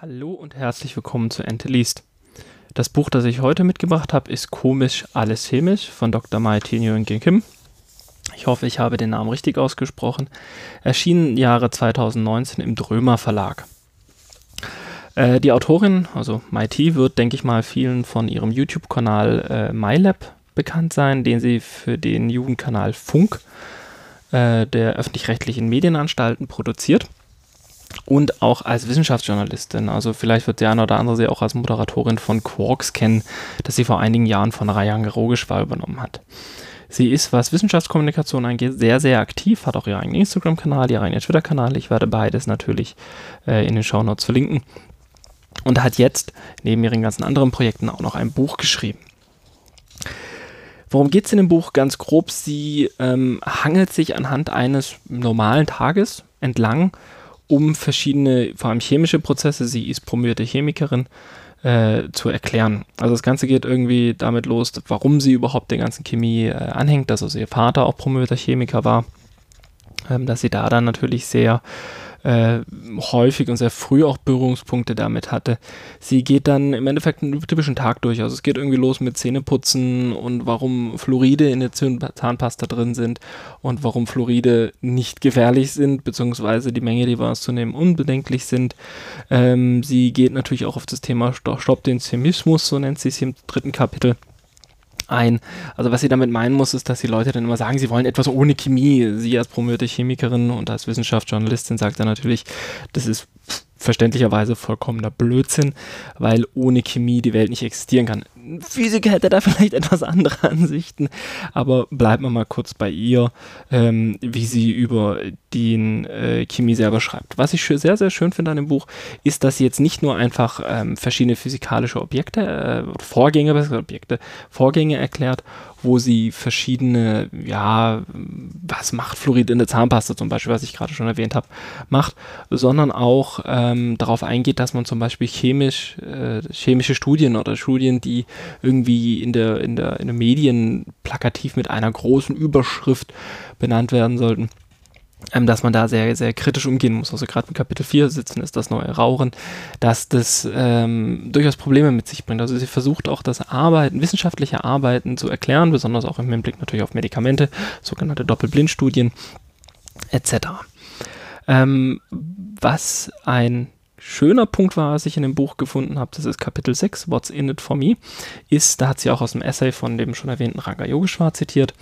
Hallo und herzlich willkommen zu Ente liest. Das Buch, das ich heute mitgebracht habe, ist Komisch, alles chemisch von Dr. Mai Nguyen Kim. Ich hoffe, ich habe den Namen richtig ausgesprochen. Erschienen Jahre 2019 im Drömer Verlag. Äh, die Autorin, also MIT, wird, denke ich mal, vielen von ihrem YouTube-Kanal äh, MyLab bekannt sein, den sie für den Jugendkanal Funk äh, der öffentlich-rechtlichen Medienanstalten produziert und auch als Wissenschaftsjournalistin. Also vielleicht wird der eine oder andere sie auch als Moderatorin von Quarks kennen, das sie vor einigen Jahren von Rayan Rogeshwar übernommen hat. Sie ist, was Wissenschaftskommunikation angeht, sehr, sehr aktiv, hat auch ihren eigenen Instagram-Kanal, ihren eigenen Twitter-Kanal. Ich werde beides natürlich äh, in den Shownotes verlinken. Und hat jetzt neben ihren ganzen anderen Projekten auch noch ein Buch geschrieben. Worum geht es in dem Buch? Ganz grob, sie ähm, hangelt sich anhand eines normalen Tages entlang um verschiedene, vor allem chemische Prozesse, sie ist promovierte Chemikerin, äh, zu erklären. Also das Ganze geht irgendwie damit los, warum sie überhaupt der ganzen Chemie äh, anhängt, dass also ihr Vater auch promovierter Chemiker war, ähm, dass sie da dann natürlich sehr äh, häufig und sehr früh auch Berührungspunkte damit hatte. Sie geht dann im Endeffekt einen typischen Tag durch. Also es geht irgendwie los mit Zähneputzen und warum Fluoride in der Zahnpasta drin sind und warum Fluoride nicht gefährlich sind, beziehungsweise die Menge, die wir uns zu nehmen, unbedenklich sind. Ähm, sie geht natürlich auch auf das Thema Stopp den Chemismus, so nennt sie es im dritten Kapitel ein. Also was sie damit meinen muss, ist, dass die Leute dann immer sagen, sie wollen etwas ohne Chemie. Sie als promovierte Chemikerin und als Wissenschaftsjournalistin sagt dann natürlich, das ist verständlicherweise vollkommener Blödsinn, weil ohne Chemie die Welt nicht existieren kann. Physiker hätte da vielleicht etwas andere Ansichten, aber bleiben wir mal kurz bei ihr, ähm, wie sie über den äh, Chemie selber schreibt. Was ich sehr, sehr schön finde an dem Buch, ist, dass sie jetzt nicht nur einfach ähm, verschiedene physikalische Objekte, äh, Vorgänge, Objekte, Vorgänge erklärt wo sie verschiedene, ja, was macht Fluorid in der Zahnpasta zum Beispiel, was ich gerade schon erwähnt habe, macht, sondern auch ähm, darauf eingeht, dass man zum Beispiel chemisch, äh, chemische Studien oder Studien, die irgendwie in der, in der, in den Medien plakativ mit einer großen Überschrift benannt werden sollten, ähm, dass man da sehr, sehr kritisch umgehen muss. Also gerade mit Kapitel 4 sitzen ist das neue Rauchen, dass das ähm, durchaus Probleme mit sich bringt. Also sie versucht auch das Arbeiten, wissenschaftliche Arbeiten zu erklären, besonders auch im Hinblick natürlich auf Medikamente, sogenannte Doppelblindstudien etc. Ähm, was ein schöner Punkt war, was ich in dem Buch gefunden habe, das ist Kapitel 6, What's in it for me, ist, da hat sie auch aus dem Essay von dem schon erwähnten Ranga Yogeshwar zitiert,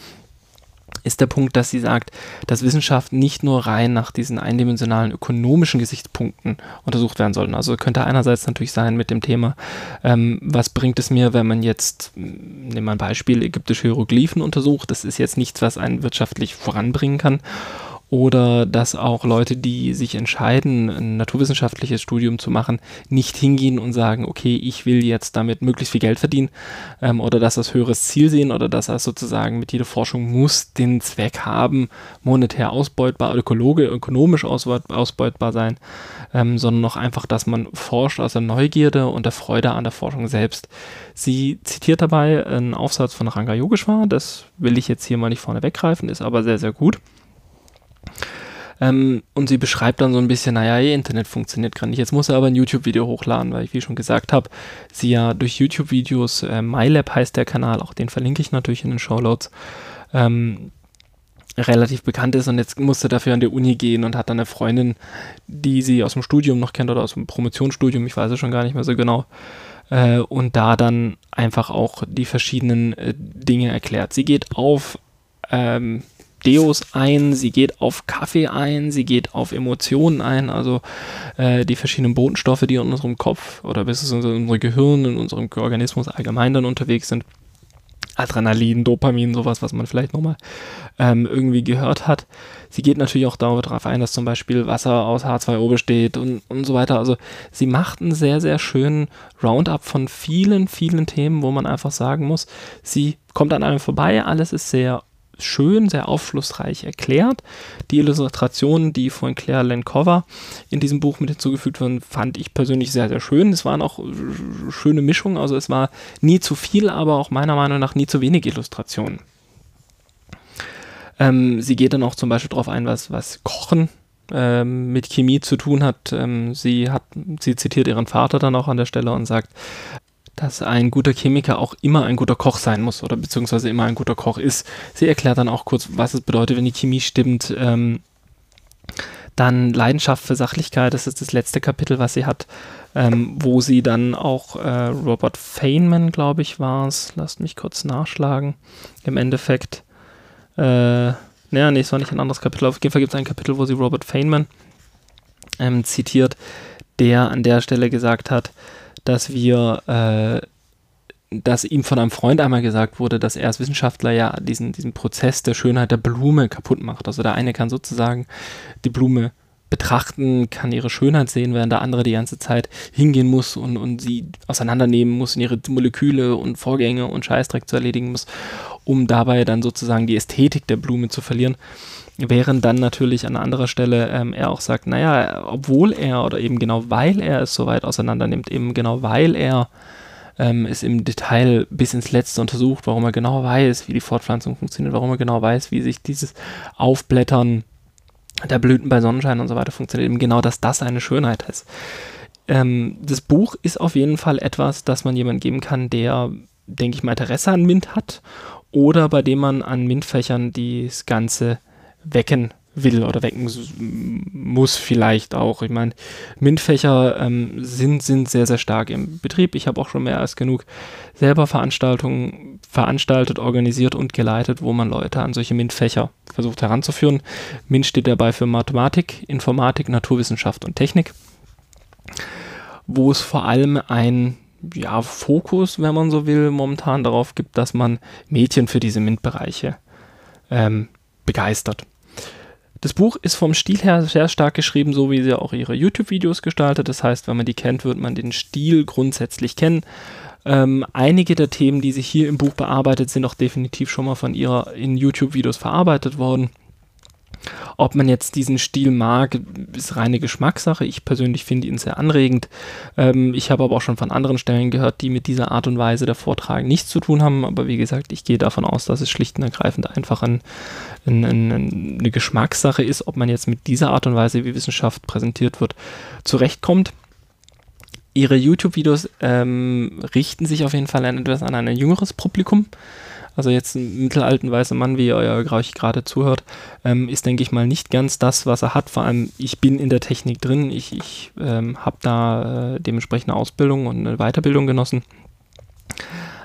ist der Punkt, dass sie sagt, dass Wissenschaft nicht nur rein nach diesen eindimensionalen ökonomischen Gesichtspunkten untersucht werden soll. Also könnte einerseits natürlich sein mit dem Thema, ähm, was bringt es mir, wenn man jetzt, nehmen wir ein Beispiel, ägyptische Hieroglyphen untersucht. Das ist jetzt nichts, was einen wirtschaftlich voranbringen kann oder dass auch Leute, die sich entscheiden, ein naturwissenschaftliches Studium zu machen, nicht hingehen und sagen, okay, ich will jetzt damit möglichst viel Geld verdienen ähm, oder dass das höheres Ziel sehen oder dass das sozusagen mit jeder Forschung muss den Zweck haben, monetär ausbeutbar, ökologisch, ökonomisch ausbeutbar sein, ähm, sondern noch einfach, dass man forscht aus der Neugierde und der Freude an der Forschung selbst. Sie zitiert dabei einen Aufsatz von Ranga Yogeshwar, das will ich jetzt hier mal nicht vorne weggreifen, ist aber sehr, sehr gut. Ähm, und sie beschreibt dann so ein bisschen, naja, ihr Internet funktioniert gerade nicht. Jetzt muss er aber ein YouTube-Video hochladen, weil ich, wie schon gesagt habe, sie ja durch YouTube-Videos, äh, MyLab heißt der Kanal, auch den verlinke ich natürlich in den Showloads, ähm, relativ bekannt ist und jetzt musste dafür an die Uni gehen und hat dann eine Freundin, die sie aus dem Studium noch kennt oder aus dem Promotionsstudium, ich weiß es schon gar nicht mehr so genau, äh, und da dann einfach auch die verschiedenen äh, Dinge erklärt. Sie geht auf ähm, Deos ein, sie geht auf Kaffee ein, sie geht auf Emotionen ein, also äh, die verschiedenen Botenstoffe, die in unserem Kopf oder bis es in unserem Gehirn, in unserem Organismus allgemein dann unterwegs sind. Adrenalin, Dopamin, sowas, was man vielleicht nochmal ähm, irgendwie gehört hat. Sie geht natürlich auch darauf ein, dass zum Beispiel Wasser aus H2O besteht und, und so weiter. Also sie macht einen sehr, sehr schönen Roundup von vielen, vielen Themen, wo man einfach sagen muss, sie kommt an einem vorbei, alles ist sehr schön, sehr aufschlussreich erklärt. Die Illustrationen, die von Claire Lenkova in diesem Buch mit hinzugefügt wurden, fand ich persönlich sehr, sehr schön. Es waren auch schöne Mischungen, also es war nie zu viel, aber auch meiner Meinung nach nie zu wenig Illustrationen. Ähm, sie geht dann auch zum Beispiel darauf ein, was, was Kochen ähm, mit Chemie zu tun hat. Ähm, sie hat, sie zitiert ihren Vater dann auch an der Stelle und sagt, dass ein guter Chemiker auch immer ein guter Koch sein muss oder beziehungsweise immer ein guter Koch ist. Sie erklärt dann auch kurz, was es bedeutet, wenn die Chemie stimmt. Ähm, dann Leidenschaft für Sachlichkeit, das ist das letzte Kapitel, was sie hat, ähm, wo sie dann auch äh, Robert Feynman, glaube ich, war es, lasst mich kurz nachschlagen, im Endeffekt, äh, naja, nee, es war nicht ein anderes Kapitel, auf jeden Fall gibt es ein Kapitel, wo sie Robert Feynman ähm, zitiert, der an der Stelle gesagt hat, dass wir, äh, dass ihm von einem Freund einmal gesagt wurde, dass er als Wissenschaftler ja diesen, diesen Prozess der Schönheit der Blume kaputt macht. Also der eine kann sozusagen die Blume betrachten, kann ihre Schönheit sehen, während der andere die ganze Zeit hingehen muss und, und sie auseinandernehmen muss und ihre Moleküle und Vorgänge und Scheißdreck zu erledigen muss, um dabei dann sozusagen die Ästhetik der Blume zu verlieren. Während dann natürlich an anderer Stelle ähm, er auch sagt, naja, obwohl er oder eben genau weil er es so weit auseinander nimmt, eben genau weil er ähm, es im Detail bis ins Letzte untersucht, warum er genau weiß, wie die Fortpflanzung funktioniert, warum er genau weiß, wie sich dieses Aufblättern der Blüten bei Sonnenschein und so weiter funktioniert, eben genau, dass das eine Schönheit ist. Ähm, das Buch ist auf jeden Fall etwas, das man jemandem geben kann, der, denke ich mal, Interesse an Mint hat oder bei dem man an Mintfächern das Ganze wecken will oder wecken muss vielleicht auch. Ich meine, MINT-Fächer ähm, sind, sind sehr, sehr stark im Betrieb. Ich habe auch schon mehr als genug selber Veranstaltungen veranstaltet, organisiert und geleitet, wo man Leute an solche MINT-Fächer versucht heranzuführen. MINT steht dabei für Mathematik, Informatik, Naturwissenschaft und Technik, wo es vor allem ein ja, Fokus, wenn man so will, momentan darauf gibt, dass man Mädchen für diese MINT-Bereiche ähm, begeistert. Das Buch ist vom Stil her sehr stark geschrieben, so wie sie auch ihre YouTube-Videos gestaltet. Das heißt, wenn man die kennt, wird man den Stil grundsätzlich kennen. Ähm, einige der Themen, die sich hier im Buch bearbeitet, sind auch definitiv schon mal von ihrer in YouTube-Videos verarbeitet worden. Ob man jetzt diesen Stil mag, ist reine Geschmackssache. Ich persönlich finde ihn sehr anregend. Ähm, ich habe aber auch schon von anderen Stellen gehört, die mit dieser Art und Weise der Vortrag nichts zu tun haben. Aber wie gesagt, ich gehe davon aus, dass es schlicht und ergreifend einfach ein, ein, ein, eine Geschmackssache ist, ob man jetzt mit dieser Art und Weise, wie Wissenschaft präsentiert wird, zurechtkommt. Ihre YouTube-Videos ähm, richten sich auf jeden Fall etwas an ein jüngeres Publikum. Also jetzt ein mittelalten weißer Mann, wie ihr euch gerade zuhört, ähm, ist, denke ich mal, nicht ganz das, was er hat. Vor allem, ich bin in der Technik drin. Ich, ich ähm, habe da äh, dementsprechende Ausbildung und eine Weiterbildung genossen.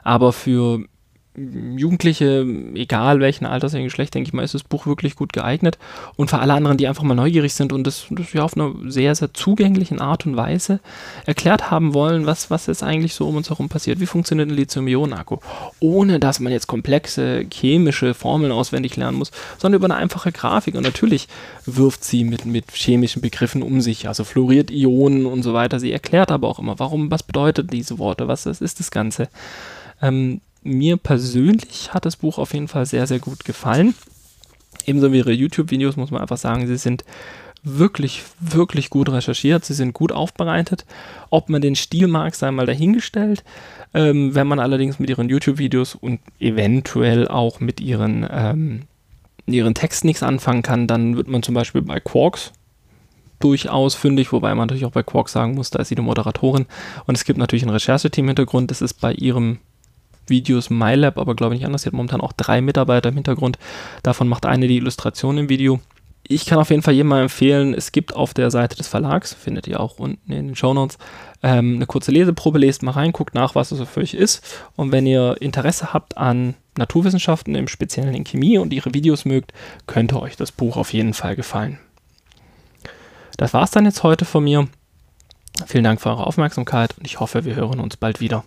Aber für Jugendliche, egal welchen Alters, welchen Geschlecht, denke ich mal, ist das Buch wirklich gut geeignet. Und für alle anderen, die einfach mal neugierig sind und das, das ja auf einer sehr, sehr zugänglichen Art und Weise erklärt haben wollen, was, was jetzt eigentlich so um uns herum passiert. Wie funktioniert ein Lithium-Ionen-Akku? Ohne, dass man jetzt komplexe chemische Formeln auswendig lernen muss, sondern über eine einfache Grafik. Und natürlich wirft sie mit, mit chemischen Begriffen um sich, also fluoriert Ionen und so weiter. Sie erklärt aber auch immer, warum, was bedeutet diese Worte, was ist das Ganze. Ähm, mir persönlich hat das Buch auf jeden Fall sehr, sehr gut gefallen. Ebenso wie ihre YouTube-Videos muss man einfach sagen, sie sind wirklich, wirklich gut recherchiert, sie sind gut aufbereitet. Ob man den Stil mag, sei mal dahingestellt. Ähm, wenn man allerdings mit ihren YouTube-Videos und eventuell auch mit ihren, ähm, ihren Texten nichts anfangen kann, dann wird man zum Beispiel bei Quarks durchaus fündig, wobei man natürlich auch bei Quarks sagen muss, da ist sie die Moderatorin. Und es gibt natürlich ein Rechercheteam-Hintergrund, das ist bei ihrem Videos MyLab, aber glaube ich nicht anders. Sie hat momentan auch drei Mitarbeiter im Hintergrund. Davon macht eine die Illustration im Video. Ich kann auf jeden Fall jedem mal empfehlen, es gibt auf der Seite des Verlags, findet ihr auch unten in den Show Notes, ähm, eine kurze Leseprobe, lest mal rein, guckt nach, was es für euch ist. Und wenn ihr Interesse habt an Naturwissenschaften, im Speziellen in Chemie und ihre Videos mögt, könnte euch das Buch auf jeden Fall gefallen. Das war es dann jetzt heute von mir. Vielen Dank für eure Aufmerksamkeit und ich hoffe, wir hören uns bald wieder.